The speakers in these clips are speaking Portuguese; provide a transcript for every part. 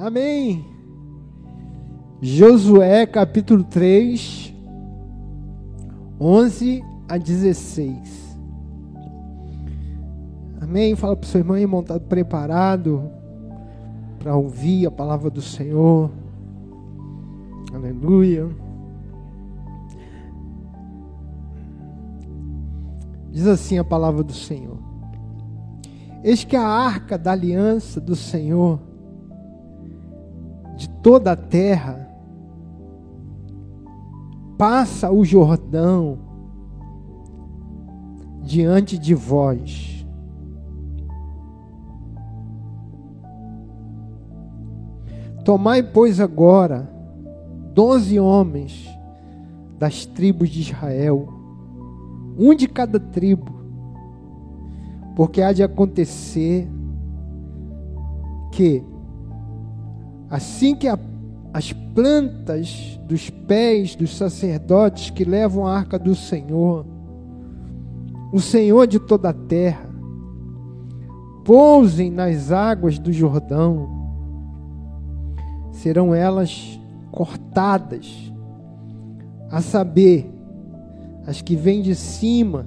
Amém. Josué capítulo 3, 11 a 16. Amém. Fala para o seu irmão aí, montado preparado para ouvir a palavra do Senhor. Aleluia. Diz assim a palavra do Senhor: Eis que a arca da aliança do Senhor toda a terra passa o Jordão diante de vós. Tomai, pois, agora doze homens das tribos de Israel, um de cada tribo, porque há de acontecer que, assim que a, as plantas dos pés dos sacerdotes que levam a arca do Senhor, o Senhor de toda a terra, pousem nas águas do Jordão, serão elas cortadas, a saber, as que vêm de cima,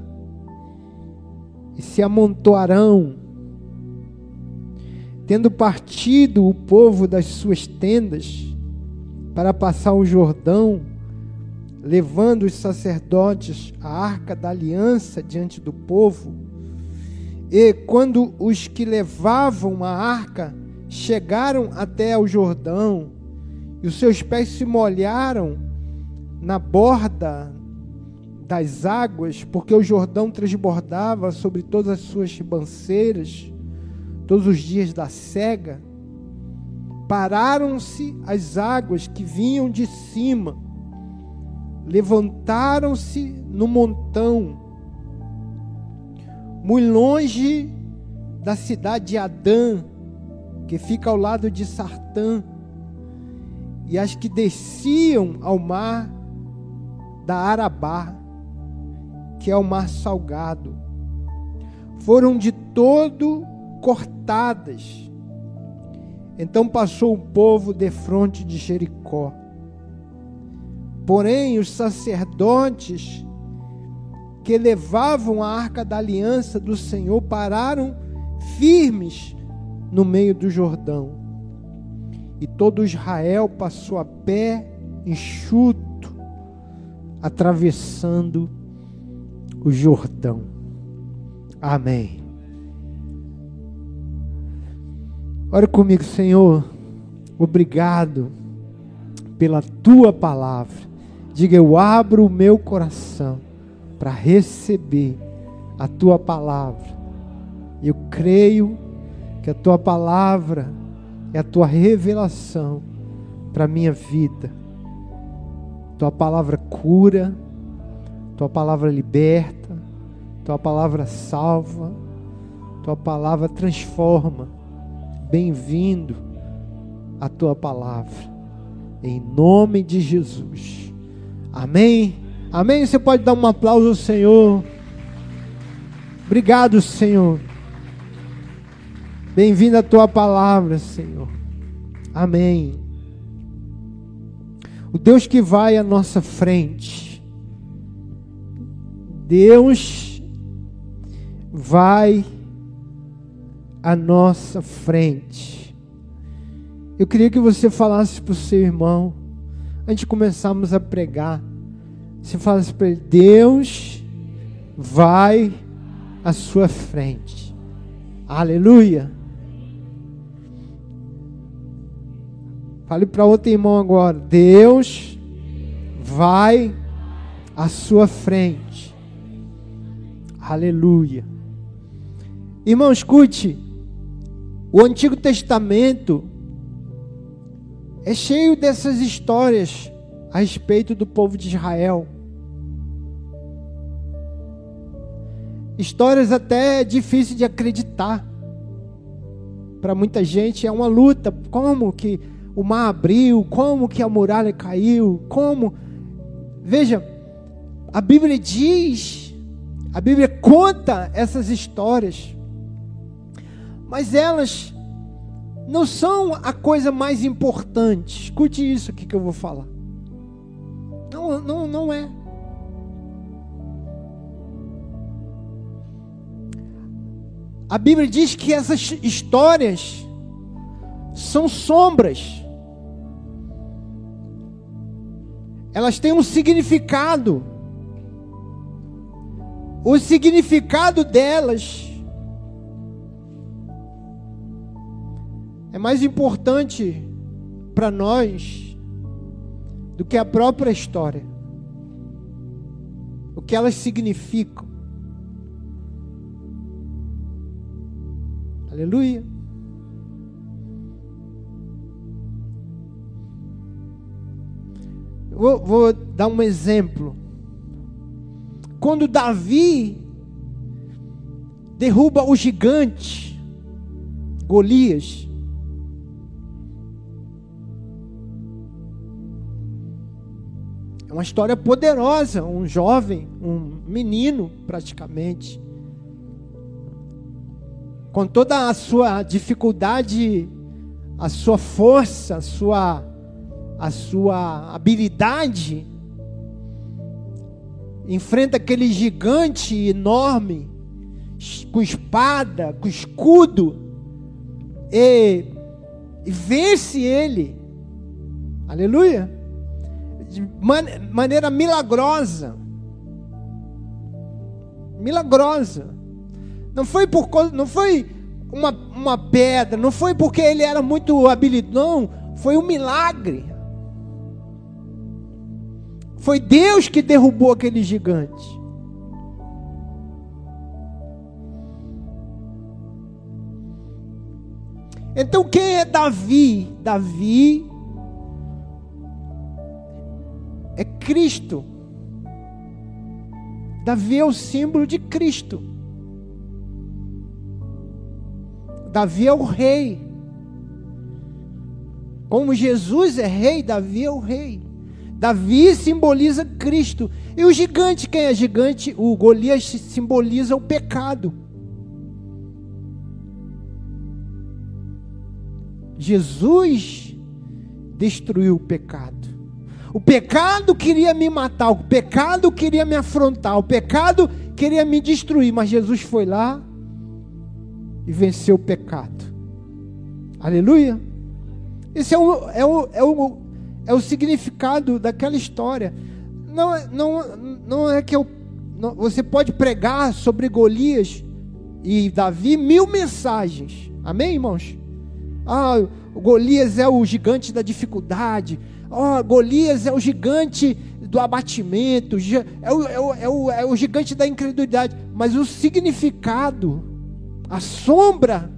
e se amontoarão, tendo partido o povo das suas tendas, para passar o Jordão, levando os sacerdotes a arca da aliança diante do povo. E quando os que levavam a arca chegaram até o Jordão, e os seus pés se molharam na borda das águas, porque o Jordão transbordava sobre todas as suas ribanceiras, todos os dias da cega, Pararam-se as águas que vinham de cima, levantaram-se no montão, muito longe da cidade de Adã, que fica ao lado de Sartã, e as que desciam ao mar da Arabá, que é o mar salgado, foram de todo cortadas então passou o povo de frente de Jericó. Porém, os sacerdotes que levavam a arca da aliança do Senhor pararam firmes no meio do Jordão. E todo Israel passou a pé enxuto, atravessando o Jordão. Amém. Ore comigo, Senhor. Obrigado pela tua palavra. Diga, eu abro o meu coração para receber a tua palavra. Eu creio que a tua palavra é a tua revelação para a minha vida. Tua palavra cura, tua palavra liberta, tua palavra salva, tua palavra transforma bem-vindo à tua palavra, em nome de Jesus. Amém? Amém? Você pode dar um aplauso ao Senhor. Obrigado, Senhor. Bem-vindo à tua palavra, Senhor. Amém. O Deus que vai à nossa frente. Deus vai à nossa frente. Eu queria que você falasse para o seu irmão, antes de começarmos a pregar, você falasse para ele: Deus vai à sua frente. Aleluia. Fale para outro irmão agora: Deus vai à sua frente. Aleluia. Irmão, escute. O Antigo Testamento é cheio dessas histórias a respeito do povo de Israel. Histórias até difíceis de acreditar. Para muita gente é uma luta. Como que o mar abriu? Como que a muralha caiu? Como? Veja, a Bíblia diz, a Bíblia conta essas histórias mas elas não são a coisa mais importante. Escute isso aqui que eu vou falar. Não, não, não é. A Bíblia diz que essas histórias são sombras. Elas têm um significado. O significado delas mais importante para nós do que a própria história. O que elas significam. Aleluia. Vou, vou, dar um exemplo. Quando Davi derruba o gigante, Golias, é uma história poderosa. Um jovem, um menino, praticamente, com toda a sua dificuldade, a sua força, a sua, a sua habilidade, enfrenta aquele gigante enorme, com espada, com escudo, e, e vence ele. Aleluia. De man, maneira milagrosa. Milagrosa. Não foi por não foi uma, uma pedra, não foi porque ele era muito habilidoso, não, foi um milagre. Foi Deus que derrubou aquele gigante. Então quem é Davi? Davi é Cristo. Davi é o símbolo de Cristo. Davi é o rei. Como Jesus é rei, Davi é o rei. Davi simboliza Cristo. E o gigante, quem é gigante? O Golias simboliza o pecado. Jesus destruiu o pecado. O pecado queria me matar, o pecado queria me afrontar, o pecado queria me destruir, mas Jesus foi lá e venceu o pecado. Aleluia. Esse é o, é o, é o, é o significado daquela história. Não, não, não é que eu, não, você pode pregar sobre Golias e Davi mil mensagens. Amém, irmãos? Ah, Golias é o gigante da dificuldade. Oh, Golias é o gigante do abatimento. É o, é, o, é, o, é o gigante da incredulidade. Mas o significado a sombra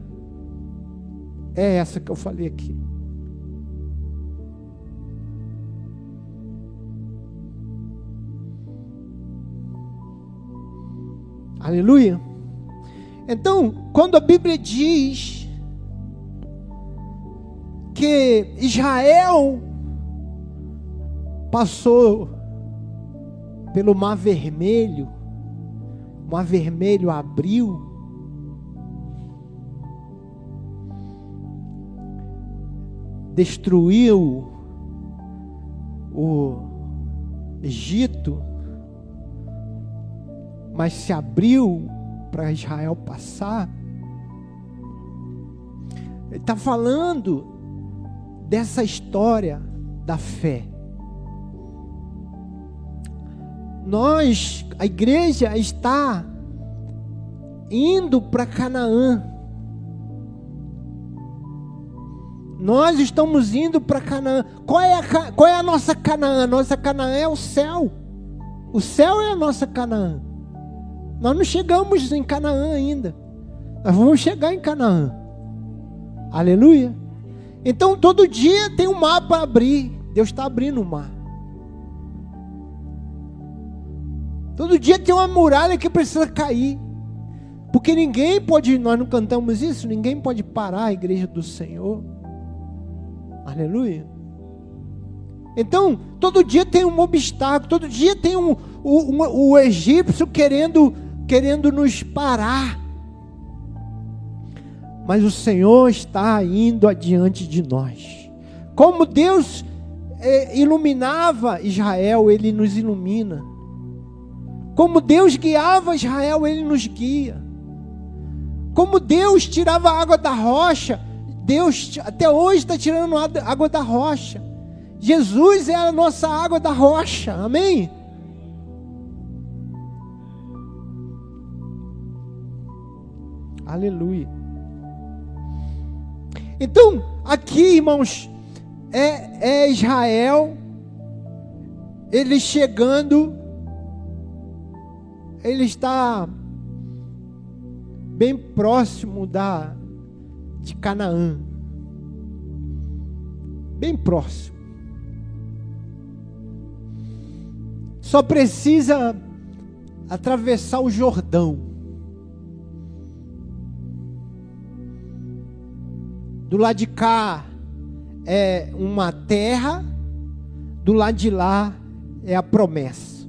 é essa que eu falei aqui. Aleluia. Então, quando a Bíblia diz que Israel passou pelo Mar Vermelho, o Mar Vermelho abriu, destruiu o Egito, mas se abriu para Israel passar. Ele está falando dessa história da fé. Nós, a igreja está indo para Canaã. Nós estamos indo para Canaã. Qual é, a, qual é a nossa Canaã? Nossa Canaã é o céu. O céu é a nossa Canaã. Nós não chegamos em Canaã ainda. Nós vamos chegar em Canaã. Aleluia. Então todo dia tem um mar para abrir. Deus está abrindo o mar. Todo dia tem uma muralha que precisa cair. Porque ninguém pode, nós não cantamos isso, ninguém pode parar a igreja do Senhor. Aleluia. Então, todo dia tem um obstáculo, todo dia tem um, um, um, o egípcio querendo, querendo nos parar. Mas o Senhor está indo adiante de nós. Como Deus é, iluminava Israel, Ele nos ilumina. Como Deus guiava Israel, Ele nos guia. Como Deus tirava água da rocha, Deus até hoje está tirando água da rocha. Jesus é a nossa água da rocha, amém? Aleluia. Então, aqui, irmãos, é, é Israel, ele chegando, ele está bem próximo da de Canaã, bem próximo. Só precisa atravessar o Jordão. Do lado de cá é uma terra, do lado de lá é a promessa.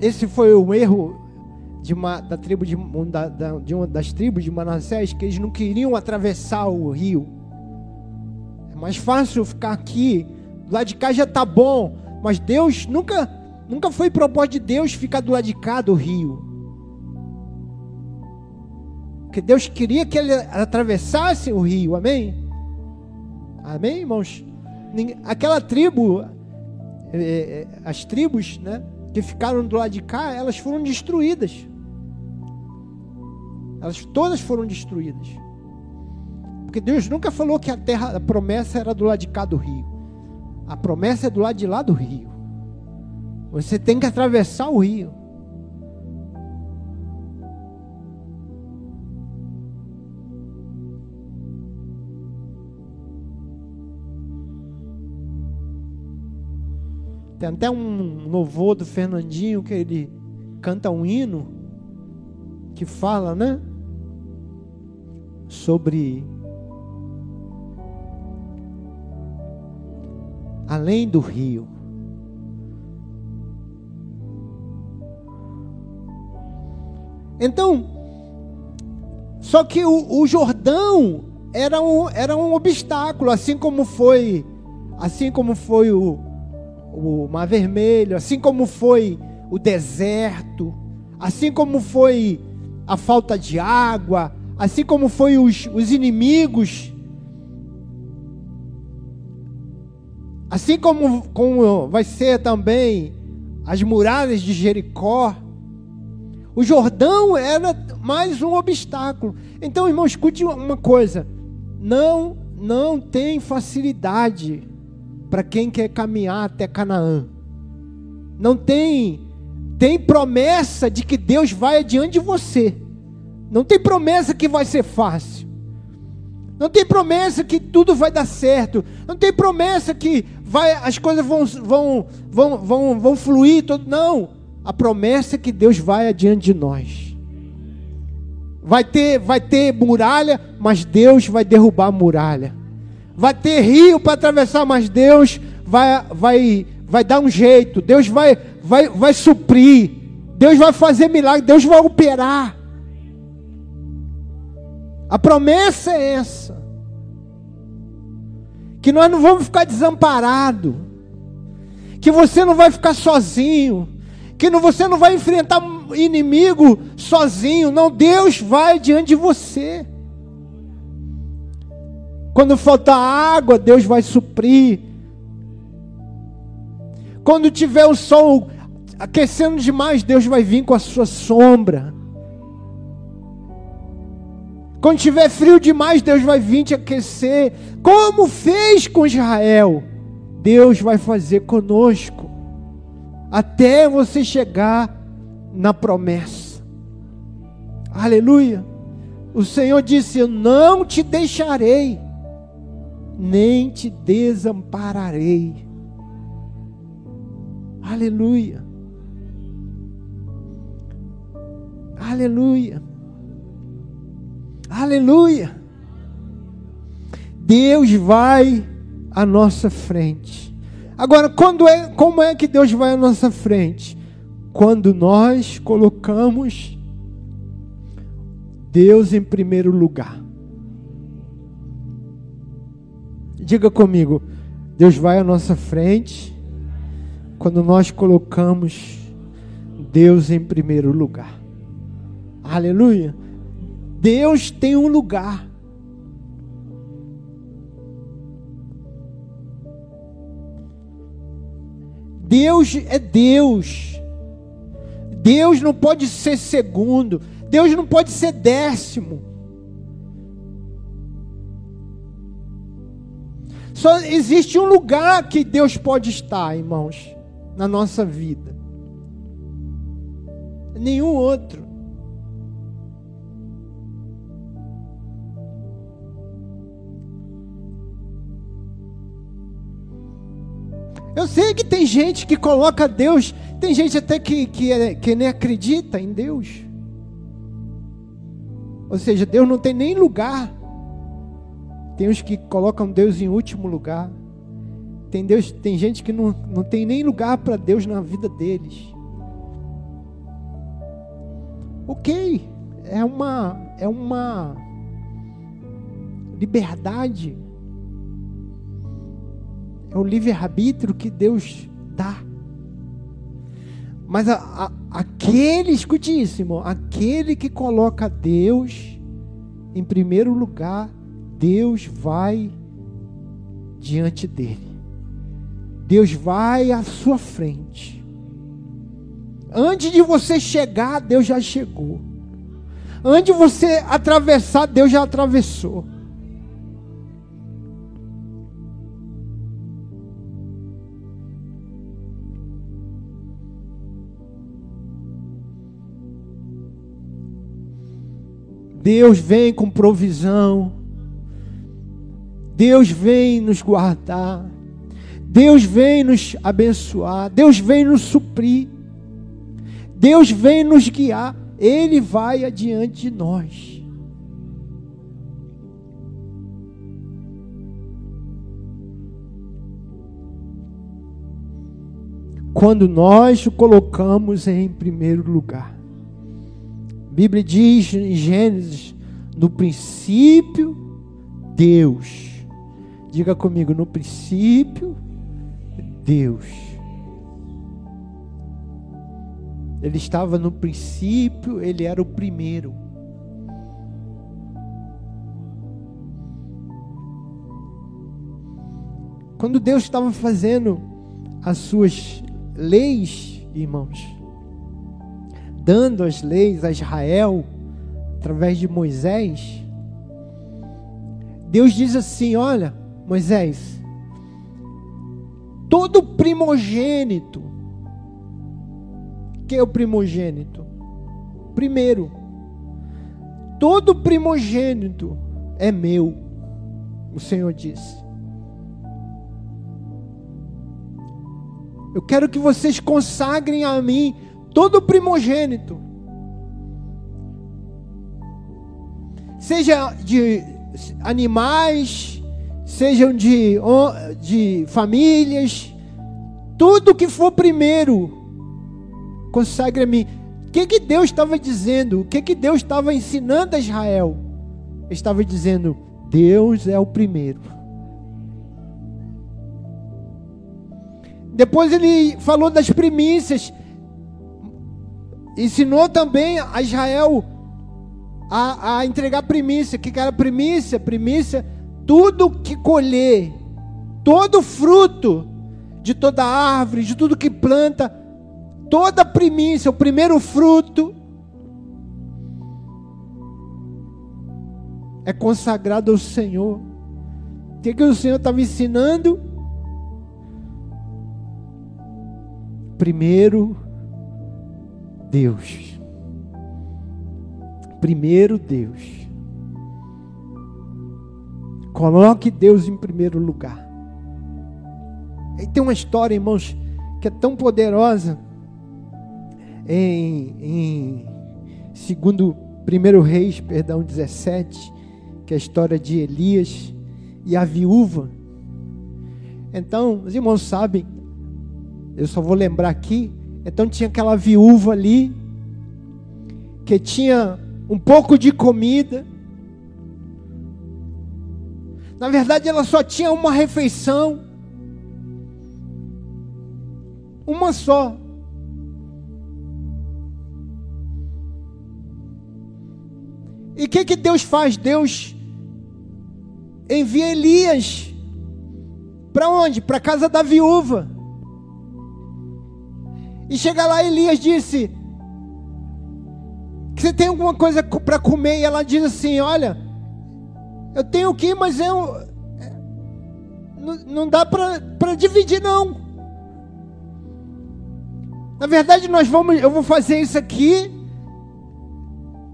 Esse foi o erro de uma, da tribo de, da, da, de uma das tribos de Manassés, que eles não queriam atravessar o rio. É mais fácil ficar aqui, lado de cá já está bom, mas Deus nunca Nunca foi propósito de Deus ficar do lado de cá do rio. Porque Deus queria que ele atravessasse o rio, amém? Amém, irmãos? Aquela tribo, é, é, as tribos, né, que ficaram do lado de cá, elas foram destruídas. Elas todas foram destruídas. Porque Deus nunca falou que a terra, a promessa era do lado de cá do rio. A promessa é do lado de lá do rio. Você tem que atravessar o rio. Tem até um louvor do Fernandinho que ele canta um hino que fala, né? Sobre além do rio. Então, só que o, o Jordão era um, era um obstáculo, assim como foi, assim como foi o, o Mar Vermelho, assim como foi o deserto, assim como foi a falta de água, assim como foi os, os inimigos, assim como, como vai ser também as muralhas de Jericó. O Jordão era mais um obstáculo. Então, irmão, escute uma coisa: não, não tem facilidade para quem quer caminhar até Canaã. Não tem, tem promessa de que Deus vai adiante de você. Não tem promessa que vai ser fácil. Não tem promessa que tudo vai dar certo. Não tem promessa que vai, as coisas vão, vão, vão, vão, vão fluir. Todo, não a promessa que Deus vai adiante de nós. Vai ter, vai ter muralha, mas Deus vai derrubar a muralha. Vai ter rio para atravessar, mas Deus vai, vai, vai dar um jeito. Deus vai, vai, vai suprir. Deus vai fazer milagre. Deus vai operar. A promessa é essa. Que nós não vamos ficar desamparados. Que você não vai ficar sozinho que você não vai enfrentar inimigo sozinho, não, Deus vai diante de você. Quando faltar água, Deus vai suprir. Quando tiver o sol aquecendo demais, Deus vai vir com a sua sombra. Quando tiver frio demais, Deus vai vir te aquecer. Como fez com Israel, Deus vai fazer conosco até você chegar na promessa. Aleluia. O Senhor disse: Eu não te deixarei, nem te desampararei. Aleluia. Aleluia. Aleluia. Deus vai à nossa frente. Agora, quando é, como é que Deus vai à nossa frente? Quando nós colocamos Deus em primeiro lugar. Diga comigo, Deus vai à nossa frente quando nós colocamos Deus em primeiro lugar. Aleluia. Deus tem um lugar. Deus é Deus. Deus não pode ser segundo. Deus não pode ser décimo. Só existe um lugar que Deus pode estar, irmãos, na nossa vida. Nenhum outro. Eu sei que tem gente que coloca Deus, tem gente até que, que, é, que nem acredita em Deus. Ou seja, Deus não tem nem lugar. Tem os que colocam Deus em último lugar. Tem, Deus, tem gente que não, não tem nem lugar para Deus na vida deles. Ok, é uma, é uma liberdade é o livre-arbítrio que Deus dá. Mas a, a, aquele, escute isso, irmão, aquele que coloca Deus em primeiro lugar, Deus vai diante dele. Deus vai à sua frente. Antes de você chegar, Deus já chegou. Antes de você atravessar, Deus já atravessou. Deus vem com provisão. Deus vem nos guardar. Deus vem nos abençoar. Deus vem nos suprir. Deus vem nos guiar. Ele vai adiante de nós. Quando nós o colocamos em primeiro lugar. Bíblia diz em Gênesis: no princípio, Deus. Diga comigo, no princípio, Deus. Ele estava no princípio, ele era o primeiro. Quando Deus estava fazendo as suas leis, irmãos, dando as leis a Israel através de Moisés, Deus diz assim: Olha, Moisés, todo primogênito, que é o primogênito? Primeiro, todo primogênito é meu, o Senhor disse. Eu quero que vocês consagrem a mim todo primogênito, seja de animais, sejam de, de famílias, tudo que for primeiro, consagre a mim. O que, que Deus estava dizendo? O que, que Deus estava ensinando a Israel? Estava dizendo: Deus é o primeiro. Depois ele falou das primícias ensinou também a Israel a, a entregar primícia. O que era primícia? Primícia, tudo que colher, todo fruto de toda árvore, de tudo que planta, toda primícia, o primeiro fruto, é consagrado ao Senhor. O que, que o Senhor estava ensinando? Primeiro Deus. Primeiro Deus. Coloque Deus em primeiro lugar. E tem uma história, irmãos, que é tão poderosa em, em segundo primeiro Reis, perdão, 17, que é a história de Elias e a viúva. Então, os irmãos sabem, eu só vou lembrar aqui. Então tinha aquela viúva ali, que tinha um pouco de comida. Na verdade, ela só tinha uma refeição. Uma só. E o que, que Deus faz? Deus envia Elias para onde? Para a casa da viúva. E chega lá, Elias disse: Você tem alguma coisa para comer? E ela diz assim: Olha, eu tenho que, mas eu. É, não, não dá para dividir, não. Na verdade, nós vamos, eu vou fazer isso aqui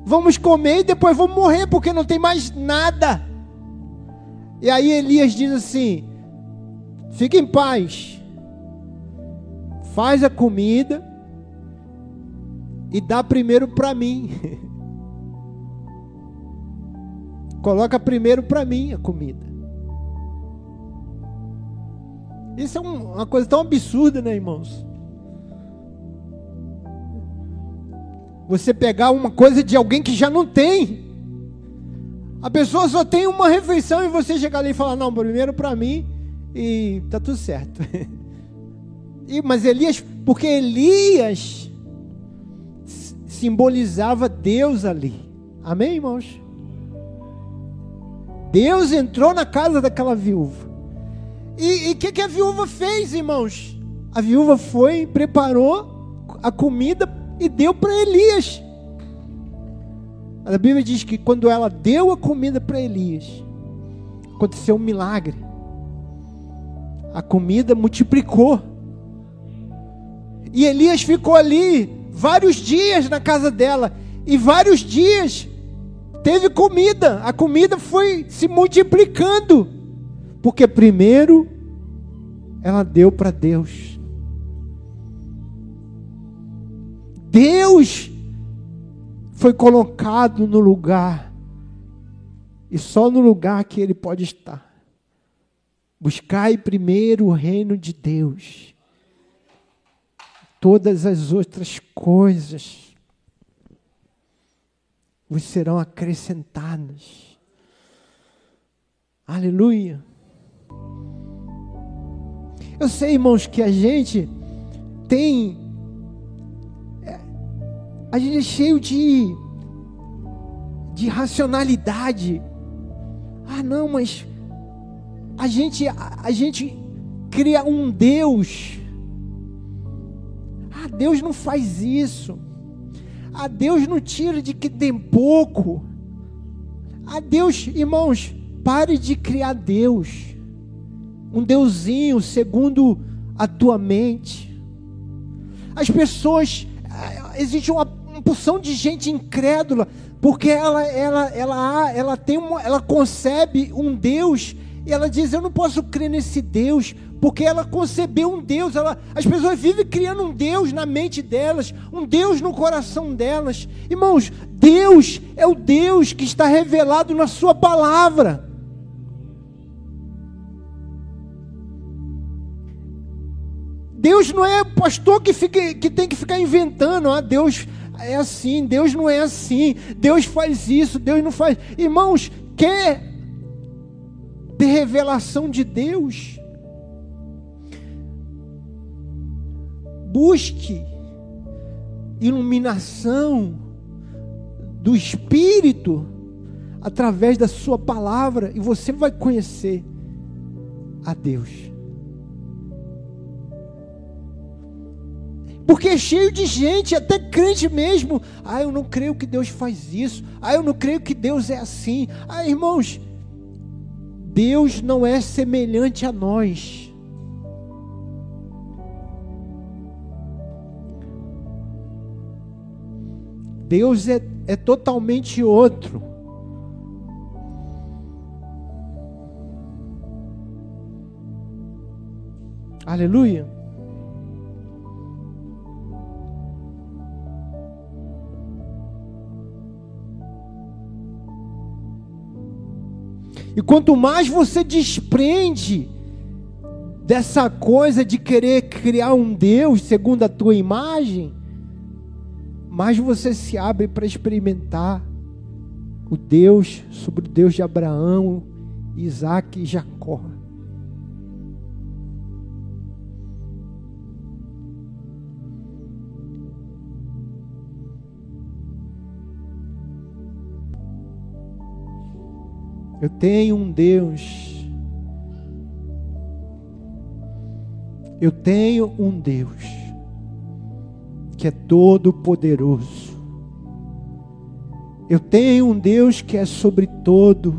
vamos comer e depois vamos morrer, porque não tem mais nada. E aí Elias diz assim: fique em paz, faz a comida e dá primeiro para mim. Coloca primeiro para mim a comida. Isso é uma coisa tão absurda, né, irmãos? Você pegar uma coisa de alguém que já não tem. A pessoa só tem uma refeição e você chegar ali e falar: Não, primeiro para mim e tá tudo certo. E, mas Elias, porque Elias simbolizava Deus ali. Amém, irmãos? Deus entrou na casa daquela viúva. E o que, que a viúva fez, irmãos? A viúva foi, preparou a comida e deu para Elias. A Bíblia diz que quando ela deu a comida para Elias, aconteceu um milagre. A comida multiplicou. E Elias ficou ali vários dias na casa dela. E vários dias teve comida. A comida foi se multiplicando. Porque primeiro ela deu para Deus. Deus foi colocado no lugar, e só no lugar que Ele pode estar. Buscai primeiro o reino de Deus, todas as outras coisas vos serão acrescentadas. Aleluia. Eu sei, irmãos, que a gente tem a gente é cheio de, de racionalidade. Ah, não, mas a gente, a, a gente cria um Deus. Ah, Deus não faz isso. Ah, Deus não tira de que tem pouco. Ah, Deus, irmãos, pare de criar Deus. Um deusinho segundo a tua mente. As pessoas, existe uma porção de gente incrédula, porque ela, ela, ela, ela, tem uma, ela concebe um Deus e ela diz: Eu não posso crer nesse Deus, porque ela concebeu um Deus. Ela, as pessoas vivem criando um Deus na mente delas, um Deus no coração delas. Irmãos, Deus é o Deus que está revelado na Sua palavra. Deus não é pastor que, fica, que tem que ficar inventando. Ah, Deus é assim, Deus não é assim, Deus faz isso, Deus não faz. Irmãos, quer ter revelação de Deus? Busque iluminação do Espírito através da Sua palavra e você vai conhecer a Deus. Porque é cheio de gente, até crente mesmo. Ah, eu não creio que Deus faz isso. Ah, eu não creio que Deus é assim. Ah, irmãos, Deus não é semelhante a nós. Deus é, é totalmente outro. Aleluia. E quanto mais você desprende dessa coisa de querer criar um Deus segundo a tua imagem, mais você se abre para experimentar o Deus sobre o Deus de Abraão, Isaac e Jacó. Eu tenho um Deus. Eu tenho um Deus que é todo poderoso. Eu tenho um Deus que é sobre todo,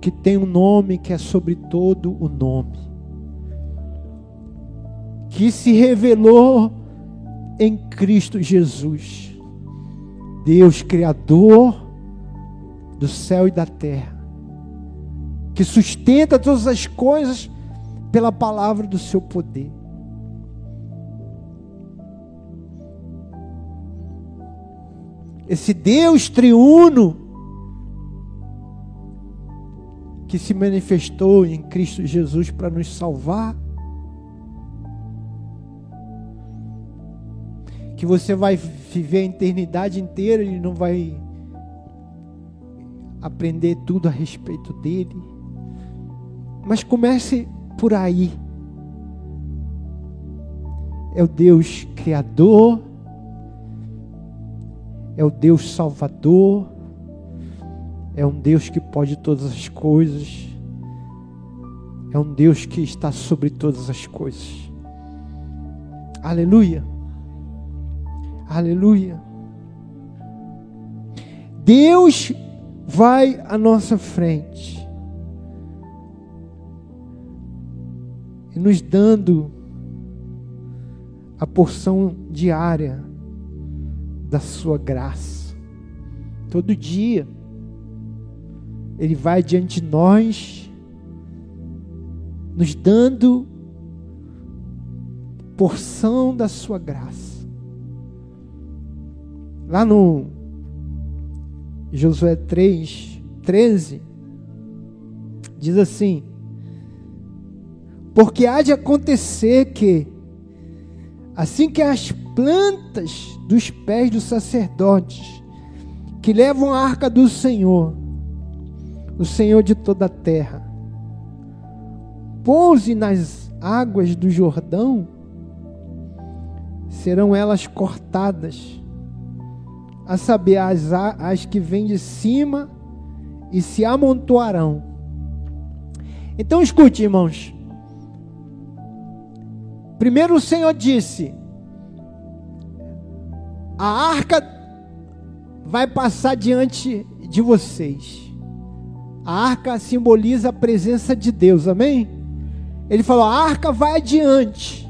que tem um nome que é sobre todo o nome, que se revelou em Cristo Jesus, Deus Criador do céu e da terra, que sustenta todas as coisas pela palavra do seu poder. Esse Deus triuno que se manifestou em Cristo Jesus para nos salvar. Que você vai viver a eternidade inteira e não vai aprender tudo a respeito dele. Mas comece por aí. É o Deus Criador, é o Deus Salvador, é um Deus que pode todas as coisas, é um Deus que está sobre todas as coisas. Aleluia, aleluia. Deus vai à nossa frente e nos dando a porção diária da sua graça. Todo dia ele vai diante de nós nos dando porção da sua graça. Lá no Josué 3, 13, diz assim: Porque há de acontecer que, assim que as plantas dos pés dos sacerdotes, que levam a arca do Senhor, o Senhor de toda a terra, pouse nas águas do Jordão, serão elas cortadas a saber, as, as que vêm de cima e se amontoarão. Então escute, irmãos. Primeiro o Senhor disse: a arca vai passar diante de vocês. A arca simboliza a presença de Deus, amém? Ele falou: a arca vai adiante.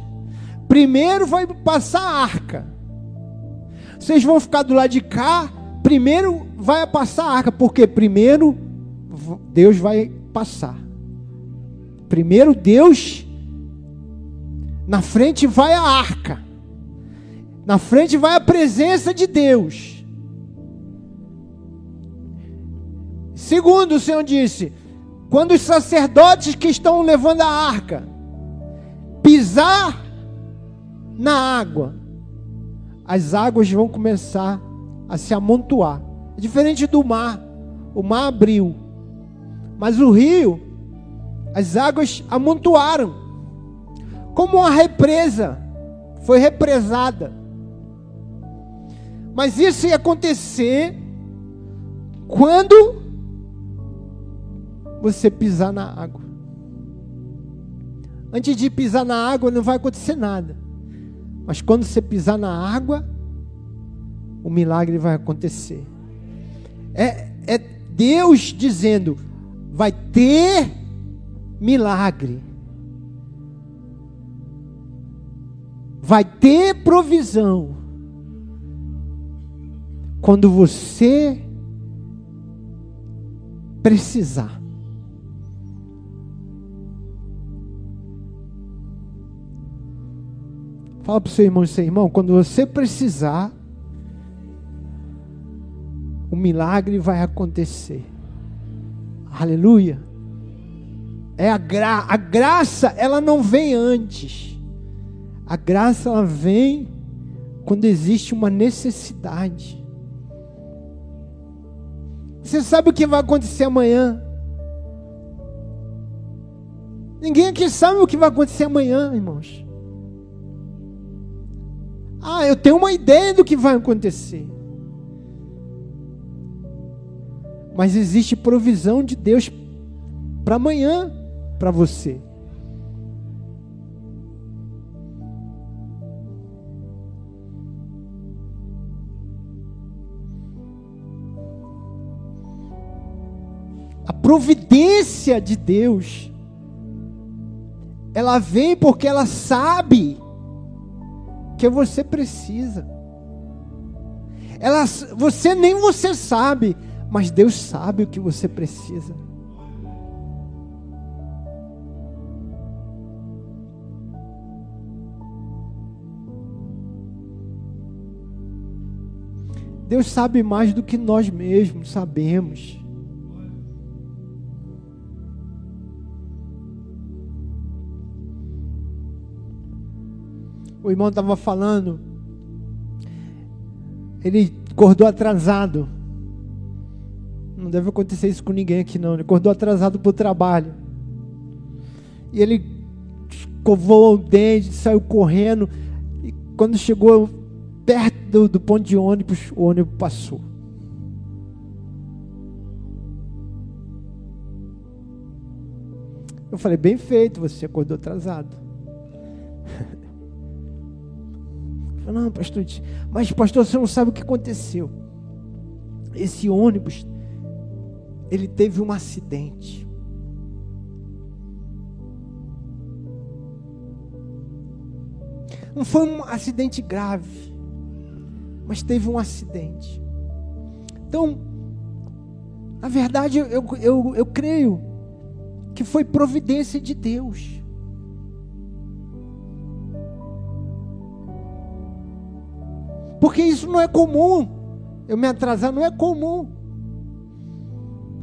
Primeiro vai passar a arca. Vocês vão ficar do lado de cá. Primeiro vai passar a arca, porque primeiro Deus vai passar. Primeiro Deus, na frente vai a arca, na frente vai a presença de Deus. Segundo, o Senhor disse: quando os sacerdotes que estão levando a arca pisar na água, as águas vão começar a se amontoar. É diferente do mar. O mar abriu. Mas o rio, as águas amontoaram. Como uma represa. Foi represada. Mas isso ia acontecer quando você pisar na água. Antes de pisar na água, não vai acontecer nada. Mas quando você pisar na água, o milagre vai acontecer. É, é Deus dizendo: vai ter milagre. Vai ter provisão. Quando você precisar. Fala para o seu irmão e seu irmão, quando você precisar, o milagre vai acontecer. Aleluia. É a, gra a graça, ela não vem antes. A graça, ela vem quando existe uma necessidade. Você sabe o que vai acontecer amanhã? Ninguém aqui sabe o que vai acontecer amanhã, irmãos. Ah, eu tenho uma ideia do que vai acontecer. Mas existe provisão de Deus para amanhã, para você. A providência de Deus, ela vem porque ela sabe que você precisa. Ela, você nem você sabe, mas Deus sabe o que você precisa. Deus sabe mais do que nós mesmos sabemos. O irmão estava falando, ele acordou atrasado. Não deve acontecer isso com ninguém aqui, não. Ele acordou atrasado para o trabalho. E ele escovou o dente, saiu correndo. E quando chegou perto do, do ponto de ônibus, o ônibus passou. Eu falei, bem feito, você acordou atrasado. Não, pastor, mas pastor, você não sabe o que aconteceu. Esse ônibus, ele teve um acidente. Não foi um acidente grave mas teve um acidente. Então, na verdade, eu, eu, eu creio que foi providência de Deus. Porque isso não é comum. Eu me atrasar não é comum.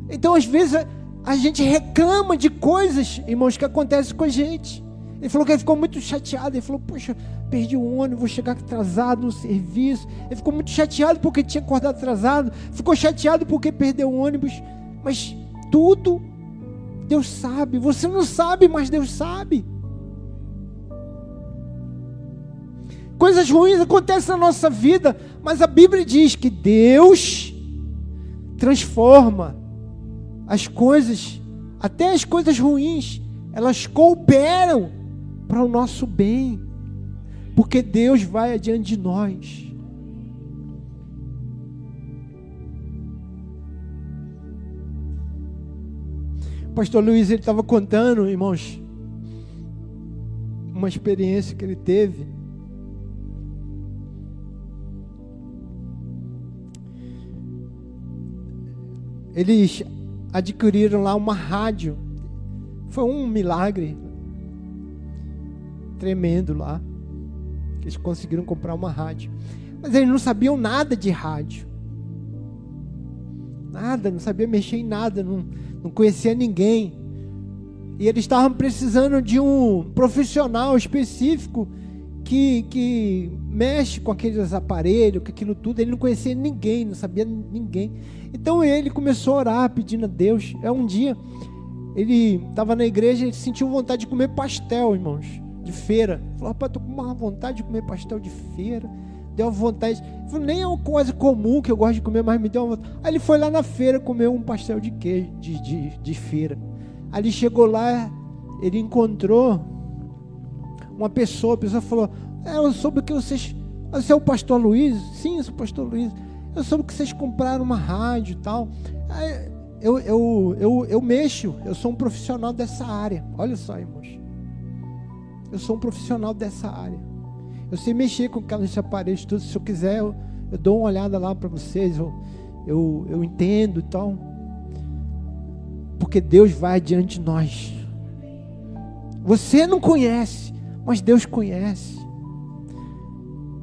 Então, às vezes, a, a gente reclama de coisas, irmãos, que acontecem com a gente. Ele falou que ele ficou muito chateado. Ele falou: Poxa, perdi o ônibus, vou chegar atrasado no serviço. Ele ficou muito chateado porque tinha acordado atrasado. Ficou chateado porque perdeu o ônibus. Mas tudo Deus sabe. Você não sabe, mas Deus sabe. Coisas ruins acontecem na nossa vida, mas a Bíblia diz que Deus transforma as coisas, até as coisas ruins, elas cooperam para o nosso bem, porque Deus vai adiante de nós. O pastor Luiz ele estava contando, irmãos, uma experiência que ele teve. Eles adquiriram lá uma rádio. Foi um milagre tremendo lá. Eles conseguiram comprar uma rádio. Mas eles não sabiam nada de rádio. Nada, não sabia mexer em nada, não, não conhecia ninguém. E eles estavam precisando de um profissional específico que, que mexe com aqueles aparelhos, com aquilo tudo. Ele não conhecia ninguém, não sabia ninguém. Então ele começou a orar, pedindo a Deus. É um dia, ele estava na igreja e sentiu vontade de comer pastel, irmãos de feira. Falou, rapaz, tô com uma vontade de comer pastel de feira. Deu uma vontade. Nem é uma coisa comum que eu gosto de comer, mas me deu uma vontade. Aí ele foi lá na feira comer um pastel de queijo, de, de, de feira. Ele chegou lá, ele encontrou uma pessoa, a pessoa falou, é, eu soube que vocês. Você é o pastor Luiz? Sim, eu sou o pastor Luiz. Eu soube que vocês compraram uma rádio e tal. Eu, eu, eu, eu mexo, eu sou um profissional dessa área. Olha só, irmãos. Eu sou um profissional dessa área. Eu sei mexer com aqueles aparelhos, tudo. Se eu quiser, eu, eu dou uma olhada lá para vocês. Eu, eu, eu entendo e tal. Porque Deus vai adiante de nós. Você não conhece, mas Deus conhece.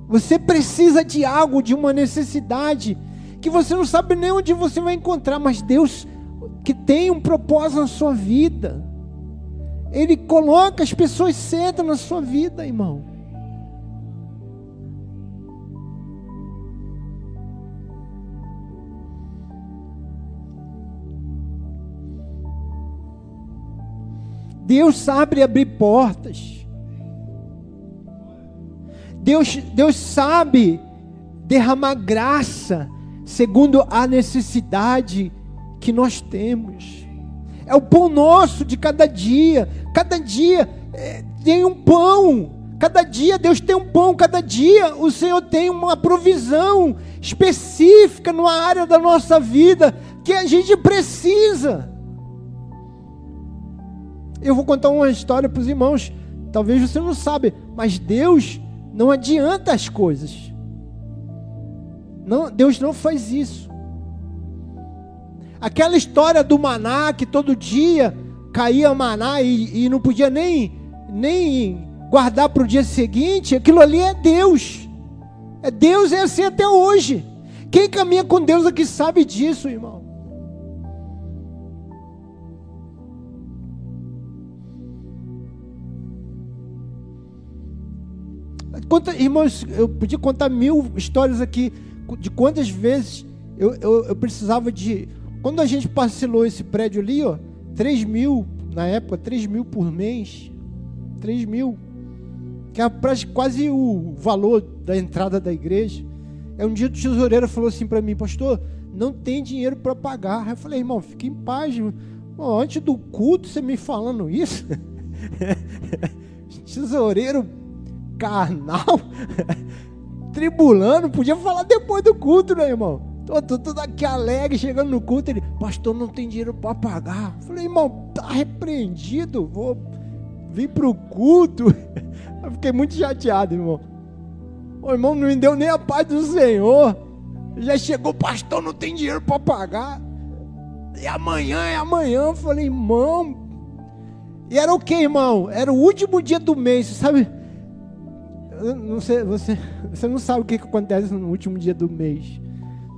Você precisa de algo, de uma necessidade, que você não sabe nem onde você vai encontrar, mas Deus que tem um propósito na sua vida. Ele coloca, as pessoas sentam na sua vida, irmão. Deus sabe abrir portas. Deus, Deus sabe derramar graça segundo a necessidade que nós temos. É o pão nosso de cada dia. Cada dia é, tem um pão. Cada dia Deus tem um pão. Cada dia o Senhor tem uma provisão específica numa área da nossa vida que a gente precisa. Eu vou contar uma história para os irmãos. Talvez você não sabe, mas Deus não adianta as coisas. Não, Deus não faz isso. Aquela história do maná que todo dia caía maná e, e não podia nem, nem guardar para o dia seguinte, aquilo ali é Deus. É Deus é assim até hoje. Quem caminha com Deus aqui sabe disso, irmão. Conta, irmãos, eu podia contar mil histórias aqui de quantas vezes eu, eu, eu precisava de. Quando a gente parcelou esse prédio ali, ó, 3 mil, na época, 3 mil por mês. 3 mil. Que é quase o valor da entrada da igreja. É um dia o tesoureiro falou assim para mim, pastor, não tem dinheiro para pagar. Eu falei, irmão, fique em paz. antes do culto, você me falando isso? tesoureiro carnal, tribulando, podia falar depois do culto, né, irmão? Tô, tô, tô aqui alegre, chegando no culto, ele, pastor, não tem dinheiro para pagar. falei, irmão, tá repreendido, vou vir pro culto. Eu fiquei muito chateado, irmão. O irmão não me deu nem a paz do Senhor. Já chegou, pastor, não tem dinheiro para pagar. E amanhã é amanhã. Eu falei, irmão. E era o que, irmão? Era o último dia do mês, sabe? Não sei, você, você não sabe o que, acontece no último dia do mês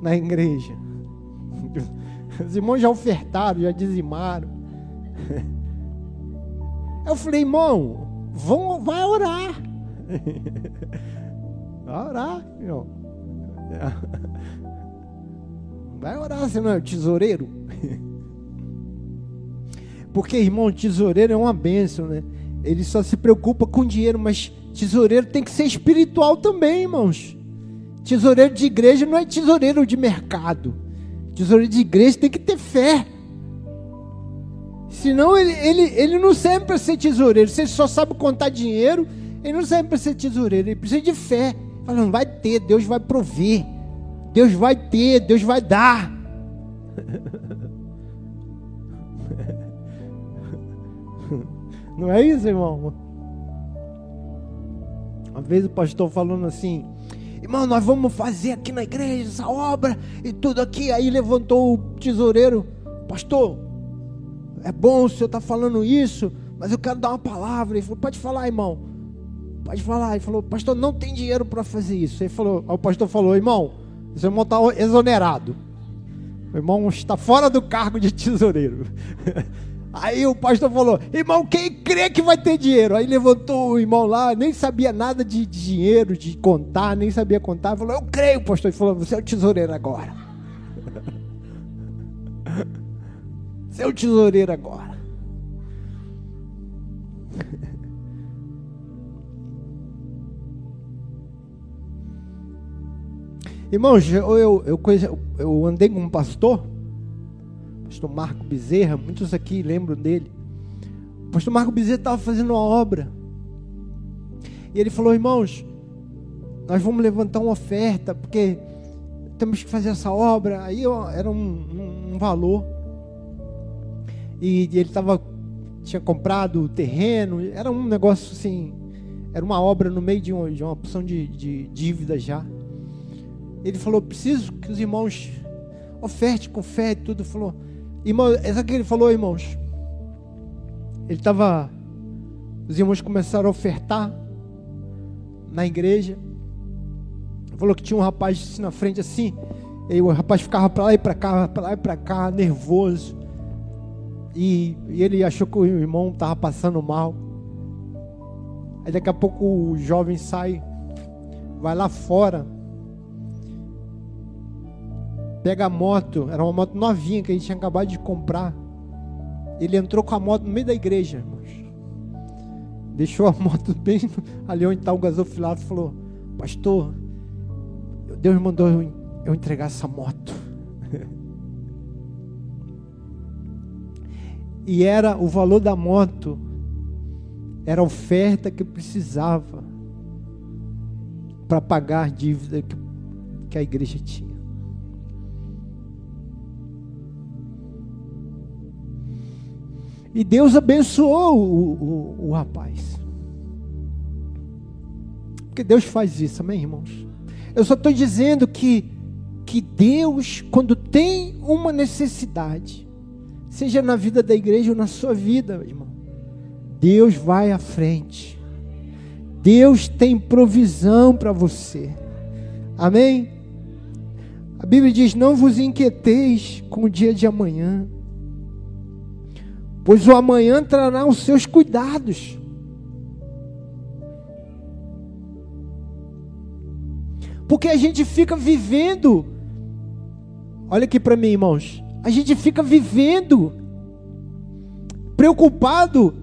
na igreja. Os irmãos já ofertaram, já dizimaram. Eu falei, irmão, vão, vai orar. Vai orar, irmão. Vai orar, você não é tesoureiro? Porque, irmão, tesoureiro é uma bênção, né? Ele só se preocupa com dinheiro, mas Tesoureiro tem que ser espiritual também, irmãos. Tesoureiro de igreja não é tesoureiro de mercado. Tesoureiro de igreja tem que ter fé. Senão ele, ele, ele não serve para ser tesoureiro. Se ele só sabe contar dinheiro, ele não serve para ser tesoureiro. Ele precisa de fé. Falando, vai ter, Deus vai prover. Deus vai ter, Deus vai dar. Não é isso, irmão? Uma vez o pastor falando assim, irmão, nós vamos fazer aqui na igreja essa obra e tudo aqui. Aí levantou o tesoureiro, pastor, é bom o senhor estar tá falando isso, mas eu quero dar uma palavra. Ele falou, pode falar, irmão. Pode falar. Ele falou, pastor, não tem dinheiro para fazer isso. Ele falou, o pastor falou, irmão, seu irmão está exonerado. O irmão está fora do cargo de tesoureiro. Aí o pastor falou: irmão, quem crê que vai ter dinheiro? Aí levantou o irmão lá, nem sabia nada de dinheiro, de contar, nem sabia contar. Falou: Eu creio, pastor. Ele falou: Você é o tesoureiro agora. Você é o tesoureiro agora. Irmãos, eu, eu, eu, eu andei com um pastor pastor Marco Bezerra, muitos aqui lembram dele. O pastor Marco Bezerra estava fazendo uma obra. E ele falou, irmãos, nós vamos levantar uma oferta, porque temos que fazer essa obra. Aí era um, um, um valor. E, e ele estava tinha comprado o terreno, era um negócio assim, era uma obra no meio de uma, de uma opção de, de dívida já. Ele falou: preciso que os irmãos oferte com fé e tudo. Falou: Irmão, essa que ele falou, irmãos. Ele estava. Os irmãos começaram a ofertar na igreja. Falou que tinha um rapaz assim na frente assim. E o rapaz ficava para lá e para cá, para lá e para cá, nervoso. E, e ele achou que o irmão estava passando mal. Aí daqui a pouco o jovem sai, vai lá fora, pega a moto, era uma moto novinha que a gente tinha acabado de comprar. Ele entrou com a moto no meio da igreja, irmãos. Deixou a moto bem ali onde está o gasofilato. Falou: Pastor, Deus mandou eu entregar essa moto. e era o valor da moto, era a oferta que precisava para pagar a dívida que, que a igreja tinha. E Deus abençoou o, o, o rapaz. Porque Deus faz isso, amém, irmãos? Eu só estou dizendo que, que Deus, quando tem uma necessidade, seja na vida da igreja ou na sua vida, irmão, Deus vai à frente. Deus tem provisão para você. Amém? A Bíblia diz: Não vos inquieteis com o dia de amanhã pois o amanhã trará os seus cuidados. Porque a gente fica vivendo, olha aqui para mim, irmãos, a gente fica vivendo preocupado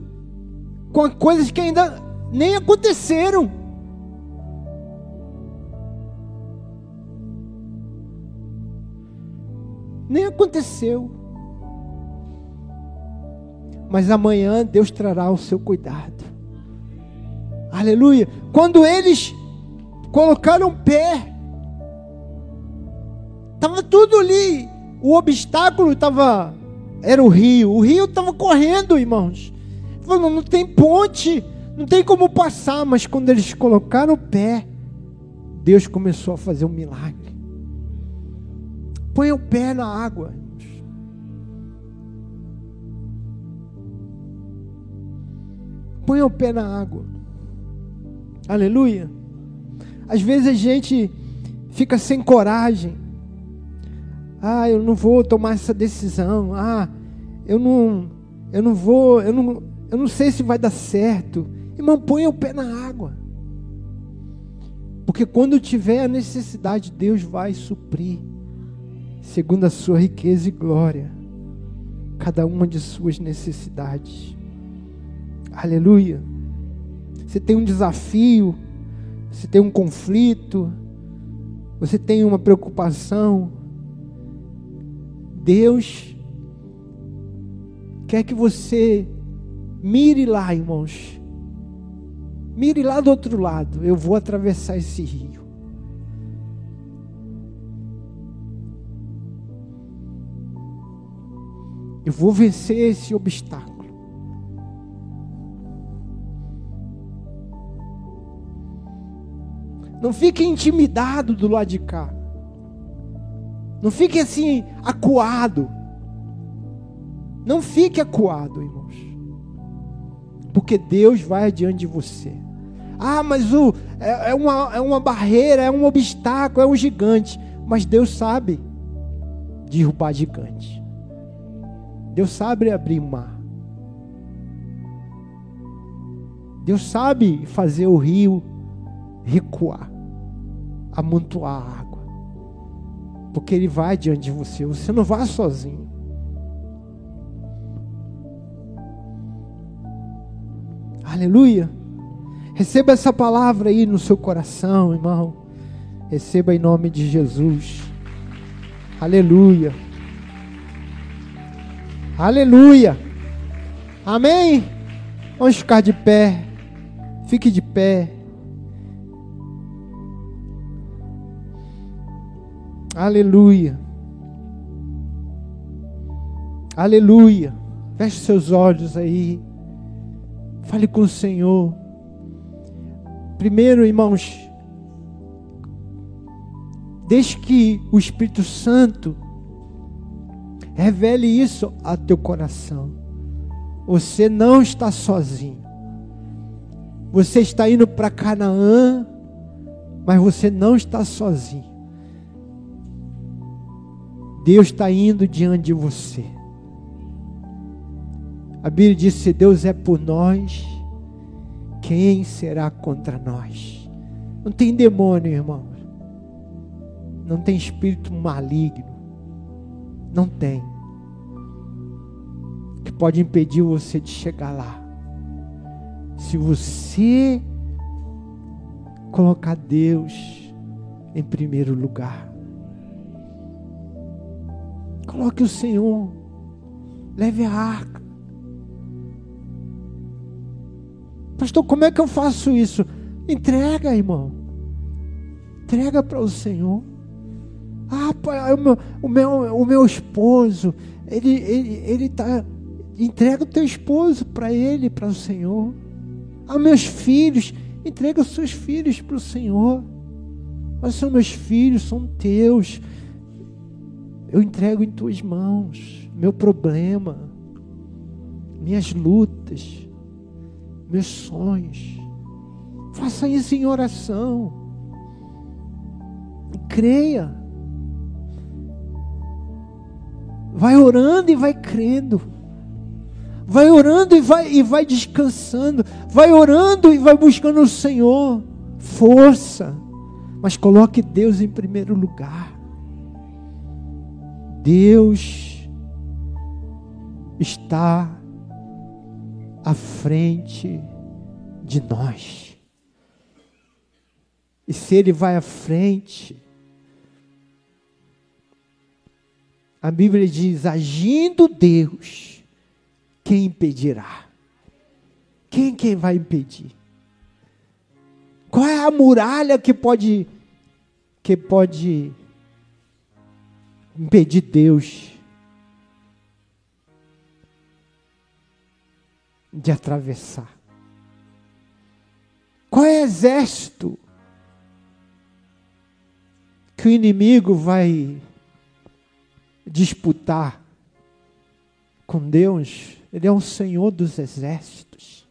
com coisas que ainda nem aconteceram. Nem aconteceu mas amanhã Deus trará o seu cuidado. Aleluia. Quando eles colocaram pé, estava tudo ali. O obstáculo estava, era o rio. O rio estava correndo, irmãos. Falando, não tem ponte, não tem como passar. Mas quando eles colocaram o pé, Deus começou a fazer um milagre. Põe o pé na água. Põe o pé na água. Aleluia. Às vezes a gente fica sem coragem. Ah, eu não vou tomar essa decisão. Ah, eu não, eu não vou, eu não, eu não sei se vai dar certo. Irmão, põe o pé na água. Porque quando tiver a necessidade, Deus vai suprir, segundo a sua riqueza e glória, cada uma de suas necessidades. Aleluia. Você tem um desafio, você tem um conflito, você tem uma preocupação. Deus quer que você mire lá, irmãos. Mire lá do outro lado. Eu vou atravessar esse rio. Eu vou vencer esse obstáculo. Não fique intimidado do lado de cá. Não fique assim, acuado. Não fique acuado, irmãos. Porque Deus vai adiante de você. Ah, mas o, é, é, uma, é uma barreira, é um obstáculo, é um gigante. Mas Deus sabe derrubar gigante. Deus sabe abrir mar. Deus sabe fazer o rio recuar, amontoar água. Porque Ele vai diante de você, você não vai sozinho. Aleluia. Receba essa palavra aí no seu coração, irmão. Receba em nome de Jesus. Aleluia. Aleluia. Amém. Vamos ficar de pé. Fique de pé. Aleluia. Aleluia. Feche seus olhos aí. Fale com o Senhor. Primeiro, irmãos, deixe que o Espírito Santo revele isso a teu coração. Você não está sozinho. Você está indo para Canaã, mas você não está sozinho. Deus está indo diante de você. A Bíblia diz: se Deus é por nós, quem será contra nós? Não tem demônio, irmão. Não tem espírito maligno. Não tem. Que pode impedir você de chegar lá. Se você colocar Deus em primeiro lugar. Coloque o Senhor. Leve a arca. Pastor, como é que eu faço isso? Entrega, irmão. Entrega para o Senhor. Ah, pai, o meu, o meu, o meu esposo, ele ele ele tá entrega o teu esposo para ele, para o Senhor. Ah, meus filhos, entrega os seus filhos para o Senhor. Mas são meus filhos, são teus. Eu entrego em tuas mãos meu problema, minhas lutas, meus sonhos. Faça isso em oração. Creia. Vai orando e vai crendo. Vai orando e vai, e vai descansando. Vai orando e vai buscando o Senhor. Força. Mas coloque Deus em primeiro lugar. Deus está à frente de nós. E se Ele vai à frente, a Bíblia diz: agindo Deus, quem impedirá? Quem quem vai impedir? Qual é a muralha que pode que pode impedir Deus de atravessar? Qual é o exército que o inimigo vai disputar com Deus? Ele é o Senhor dos exércitos.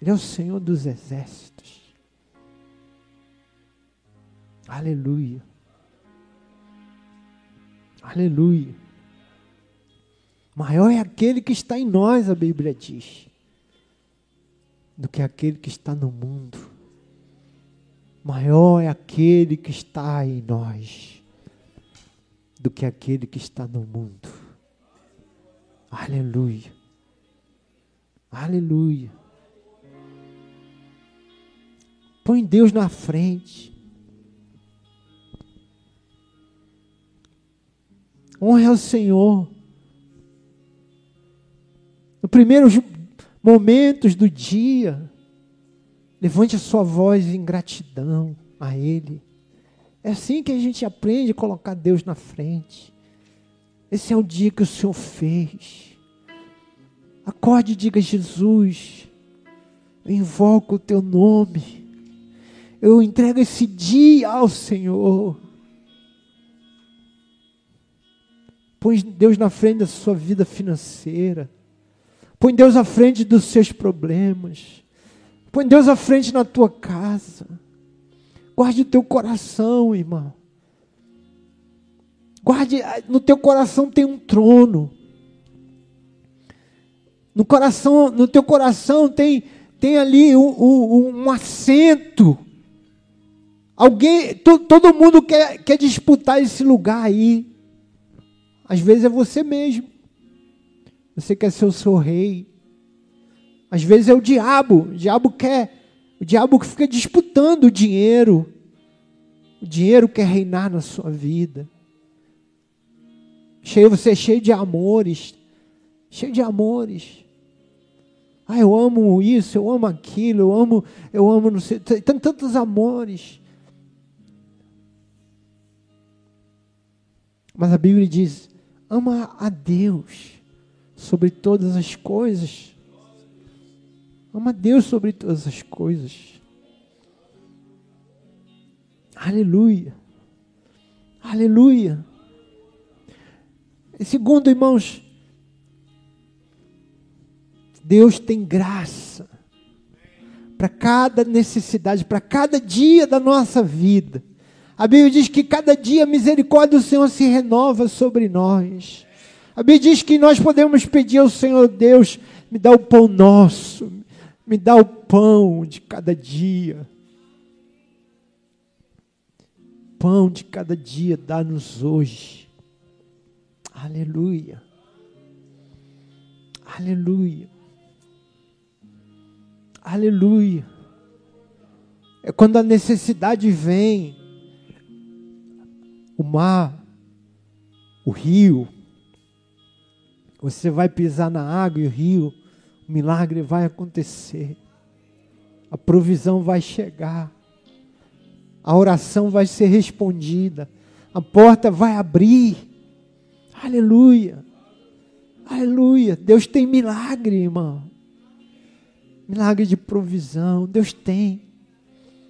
Ele é o Senhor dos exércitos. Aleluia. Aleluia. Maior é aquele que está em nós, a Bíblia diz, do que aquele que está no mundo. Maior é aquele que está em nós do que aquele que está no mundo. Aleluia. Aleluia. Põe Deus na frente. Honre ao Senhor. Nos primeiros momentos do dia, levante a sua voz em gratidão a Ele. É assim que a gente aprende a colocar Deus na frente. Esse é o dia que o Senhor fez. Acorde e diga: Jesus, eu invoco o teu nome. Eu entrego esse dia ao Senhor. Põe Deus na frente da sua vida financeira. Põe Deus à frente dos seus problemas. Põe Deus à frente na tua casa. Guarde o teu coração, irmão. Guarde, no teu coração tem um trono. No coração, no teu coração tem, tem ali um, um, um assento. Alguém, to, todo mundo quer, quer disputar esse lugar aí. Às vezes é você mesmo. Você quer ser o seu rei. Às vezes é o diabo. O diabo quer. O diabo que fica disputando o dinheiro. O dinheiro quer reinar na sua vida. Cheio, você é cheio de amores. Cheio de amores. Ah, eu amo isso, eu amo aquilo, eu amo, eu amo, não sei, tem tantos amores. Mas a Bíblia diz: ama a Deus sobre todas as coisas. Ama a Deus sobre todas as coisas. Aleluia. Aleluia. E segundo, irmãos, Deus tem graça para cada necessidade, para cada dia da nossa vida. A Bíblia diz que cada dia a misericórdia do Senhor se renova sobre nós. A Bíblia diz que nós podemos pedir ao Senhor Deus, me dá o pão nosso, me dá o pão de cada dia. Pão de cada dia, dá-nos hoje. Aleluia. Aleluia. Aleluia. É quando a necessidade vem, o mar, o rio, você vai pisar na água e o rio, o milagre vai acontecer, a provisão vai chegar, a oração vai ser respondida, a porta vai abrir, aleluia, aleluia, Deus tem milagre, irmão, milagre de provisão, Deus tem.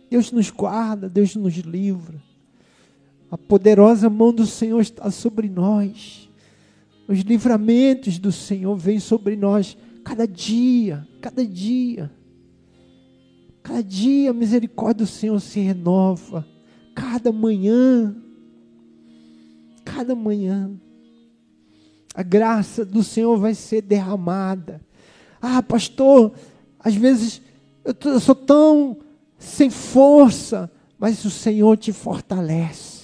Deus nos guarda, Deus nos livra. A poderosa mão do Senhor está sobre nós. Os livramentos do Senhor vêm sobre nós cada dia, cada dia. Cada dia a misericórdia do Senhor se renova. Cada manhã. Cada manhã. A graça do Senhor vai ser derramada. Ah, pastor, às vezes eu sou tão sem força, mas o Senhor te fortalece.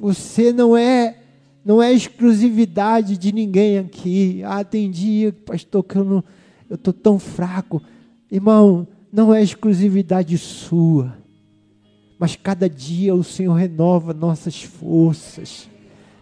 Você não é não é exclusividade de ninguém aqui. Ah, tem dia, pastor, que eu não eu tô tão fraco. Irmão, não é exclusividade sua. Mas cada dia o Senhor renova nossas forças.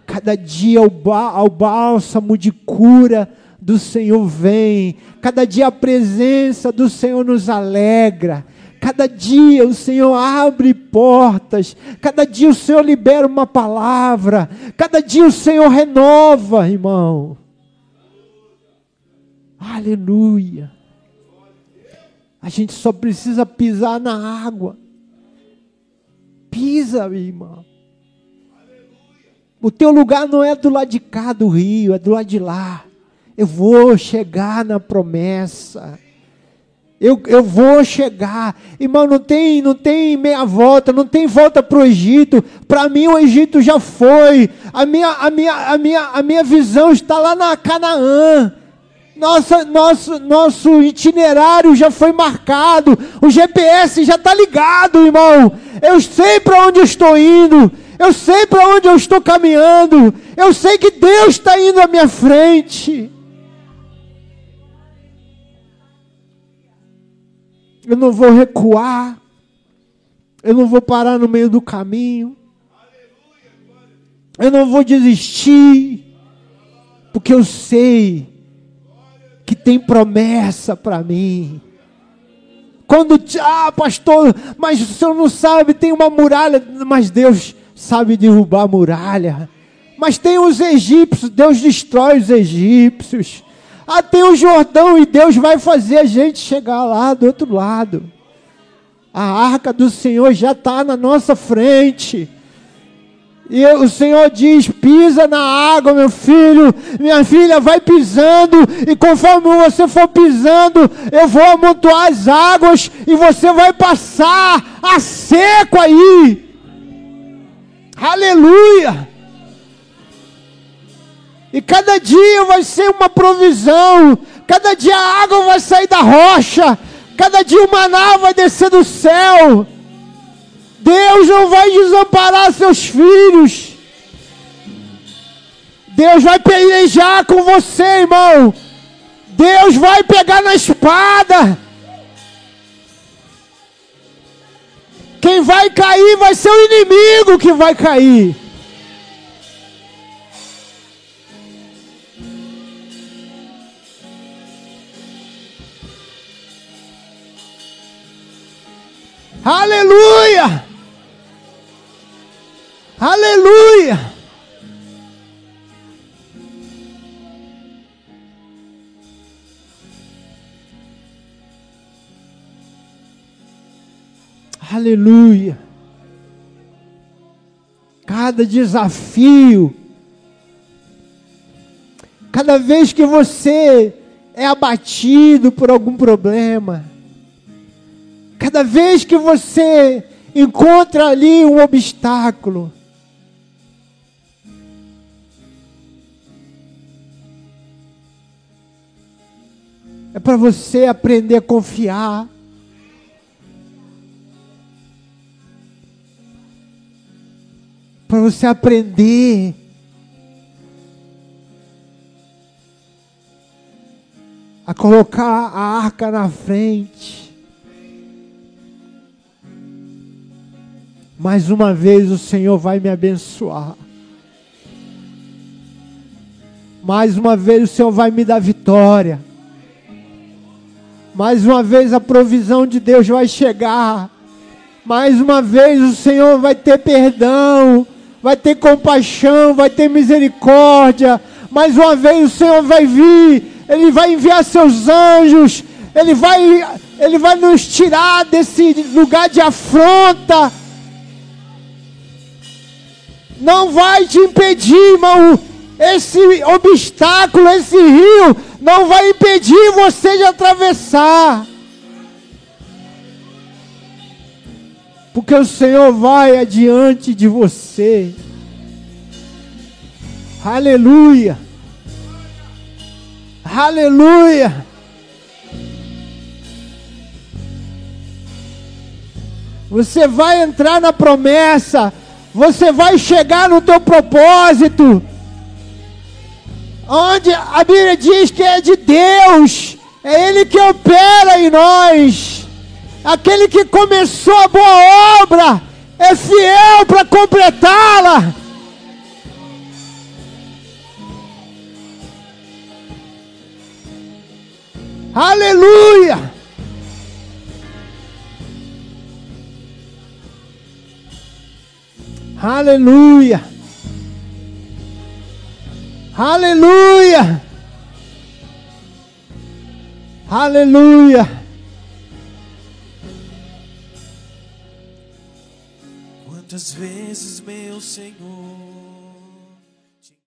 Cada dia o, o bálsamo de cura do Senhor vem, cada dia a presença do Senhor nos alegra. Cada dia o Senhor abre portas, cada dia o Senhor libera uma palavra, cada dia o Senhor renova, irmão. Aleluia. A gente só precisa pisar na água. Pisa, irmão. O teu lugar não é do lado de cá do rio, é do lado de lá. Eu vou chegar na promessa. Eu, eu vou chegar. Irmão, não tem, não tem meia volta, não tem volta para o Egito. Para mim o Egito já foi. A minha, a, minha, a, minha, a minha visão está lá na Canaã. Nossa, nosso, nosso itinerário já foi marcado. O GPS já está ligado, irmão. Eu sei para onde eu estou indo. Eu sei para onde eu estou caminhando. Eu sei que Deus está indo à minha frente. Eu não vou recuar, eu não vou parar no meio do caminho, eu não vou desistir, porque eu sei que tem promessa para mim. Quando, ah, pastor, mas o senhor não sabe, tem uma muralha, mas Deus sabe derrubar a muralha. Mas tem os egípcios, Deus destrói os egípcios. Ah, tem o Jordão e Deus vai fazer a gente chegar lá do outro lado. A arca do Senhor já está na nossa frente. E o Senhor diz: pisa na água, meu filho, minha filha, vai pisando, e conforme você for pisando, eu vou amontoar as águas, e você vai passar a seco aí. Aleluia! E cada dia vai ser uma provisão. Cada dia a água vai sair da rocha. Cada dia o maná vai descer do céu. Deus não vai desamparar seus filhos. Deus vai pelejar com você, irmão. Deus vai pegar na espada. Quem vai cair vai ser o inimigo que vai cair. Aleluia! Aleluia! Aleluia! Cada desafio, cada vez que você é abatido por algum problema, Cada vez que você encontra ali um obstáculo, é para você aprender a confiar. Para você aprender a colocar a arca na frente. Mais uma vez o Senhor vai me abençoar. Mais uma vez o Senhor vai me dar vitória. Mais uma vez a provisão de Deus vai chegar. Mais uma vez o Senhor vai ter perdão, vai ter compaixão, vai ter misericórdia. Mais uma vez o Senhor vai vir ele vai enviar seus anjos, Ele vai, Ele vai nos tirar desse lugar de afronta. Não vai te impedir, irmão. Esse obstáculo, esse rio, não vai impedir você de atravessar. Porque o Senhor vai adiante de você. Aleluia. Aleluia! Você vai entrar na promessa, você vai chegar no teu propósito. Onde a Bíblia diz que é de Deus, é Ele que opera em nós. Aquele que começou a boa obra é fiel para completá-la. Aleluia! Aleluia! Aleluia! Aleluia! Quantas vezes, meu Senhor,